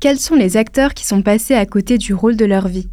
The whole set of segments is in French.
Quels sont les acteurs qui sont passés à côté du rôle de leur vie?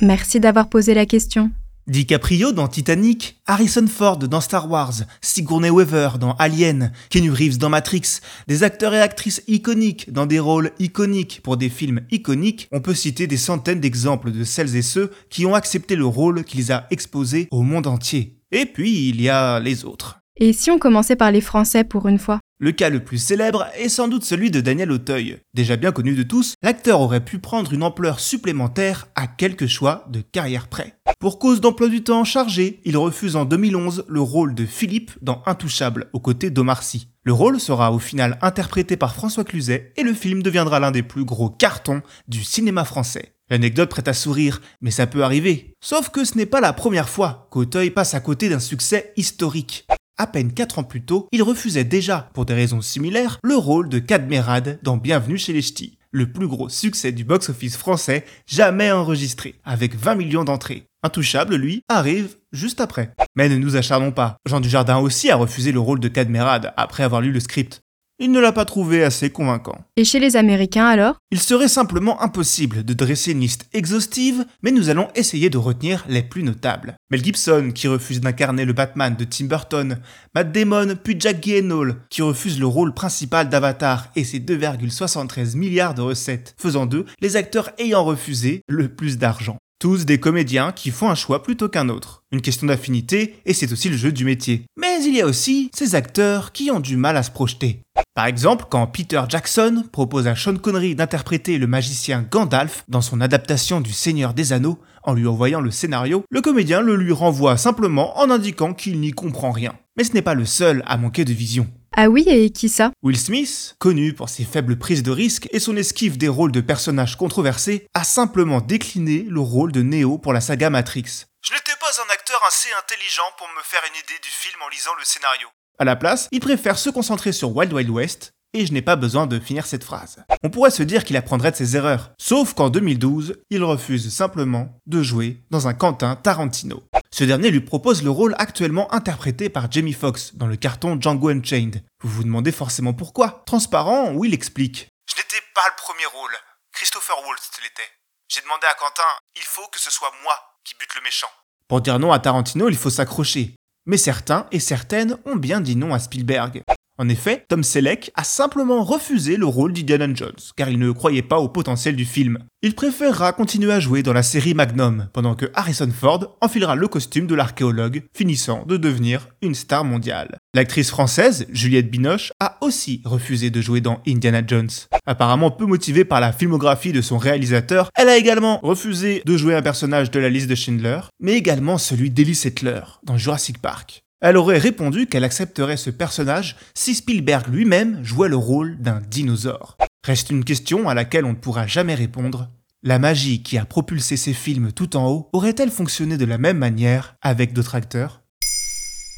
Merci d'avoir posé la question. DiCaprio dans Titanic, Harrison Ford dans Star Wars, Sigourney Weaver dans Alien, Kenny Reeves dans Matrix, des acteurs et actrices iconiques dans des rôles iconiques pour des films iconiques, on peut citer des centaines d'exemples de celles et ceux qui ont accepté le rôle qui les a exposés au monde entier. Et puis il y a les autres. Et si on commençait par les Français pour une fois? Le cas le plus célèbre est sans doute celui de Daniel Auteuil. Déjà bien connu de tous, l'acteur aurait pu prendre une ampleur supplémentaire à quelques choix de carrière près. Pour cause d'emploi du temps chargé, il refuse en 2011 le rôle de Philippe dans Intouchable, aux côtés d'Omar Sy. Le rôle sera au final interprété par François Cluzet et le film deviendra l'un des plus gros cartons du cinéma français. L'anecdote prête à sourire, mais ça peut arriver. Sauf que ce n'est pas la première fois qu'Auteuil passe à côté d'un succès historique. À peine 4 ans plus tôt, il refusait déjà, pour des raisons similaires, le rôle de Cadmerade dans Bienvenue chez les Ch'tis, le plus gros succès du box-office français jamais enregistré, avec 20 millions d'entrées. Intouchable, lui, arrive juste après. Mais ne nous acharnons pas. Jean Dujardin aussi a refusé le rôle de Cadmerade après avoir lu le script. Il ne l'a pas trouvé assez convaincant. Et chez les Américains alors? Il serait simplement impossible de dresser une liste exhaustive, mais nous allons essayer de retenir les plus notables. Mel Gibson, qui refuse d'incarner le Batman de Tim Burton, Matt Damon, puis Jack Gyllenhaal, qui refuse le rôle principal d'Avatar et ses 2,73 milliards de recettes, faisant d'eux les acteurs ayant refusé le plus d'argent. Tous des comédiens qui font un choix plutôt qu'un autre. Une question d'affinité, et c'est aussi le jeu du métier. Mais il y a aussi ces acteurs qui ont du mal à se projeter. Par exemple, quand Peter Jackson propose à Sean Connery d'interpréter le magicien Gandalf dans son adaptation du Seigneur des Anneaux, en lui envoyant le scénario, le comédien le lui renvoie simplement en indiquant qu'il n'y comprend rien. Mais ce n'est pas le seul à manquer de vision. Ah oui, et qui ça? Will Smith, connu pour ses faibles prises de risque et son esquive des rôles de personnages controversés, a simplement décliné le rôle de Neo pour la saga Matrix. Je n'étais pas un acteur assez intelligent pour me faire une idée du film en lisant le scénario. À la place, il préfère se concentrer sur Wild Wild West, et je n'ai pas besoin de finir cette phrase. On pourrait se dire qu'il apprendrait de ses erreurs, sauf qu'en 2012, il refuse simplement de jouer dans un Quentin Tarantino. Ce dernier lui propose le rôle actuellement interprété par Jamie Foxx dans le carton Django Unchained. Vous vous demandez forcément pourquoi. Transparent, Will explique? Je n'étais pas le premier rôle. Christopher Waltz l'était. J'ai demandé à Quentin, il faut que ce soit moi qui bute le méchant. Pour dire non à Tarantino, il faut s'accrocher. Mais certains et certaines ont bien dit non à Spielberg. En effet, Tom Selleck a simplement refusé le rôle d'Indiana Jones, car il ne croyait pas au potentiel du film. Il préférera continuer à jouer dans la série Magnum, pendant que Harrison Ford enfilera le costume de l'archéologue, finissant de devenir une star mondiale. L'actrice française, Juliette Binoche, a aussi refusé de jouer dans Indiana Jones. Apparemment peu motivée par la filmographie de son réalisateur, elle a également refusé de jouer un personnage de la liste de Schindler, mais également celui d'Ellie Settler dans Jurassic Park. Elle aurait répondu qu'elle accepterait ce personnage si Spielberg lui-même jouait le rôle d'un dinosaure. Reste une question à laquelle on ne pourra jamais répondre. La magie qui a propulsé ces films tout en haut aurait-elle fonctionné de la même manière avec d'autres acteurs?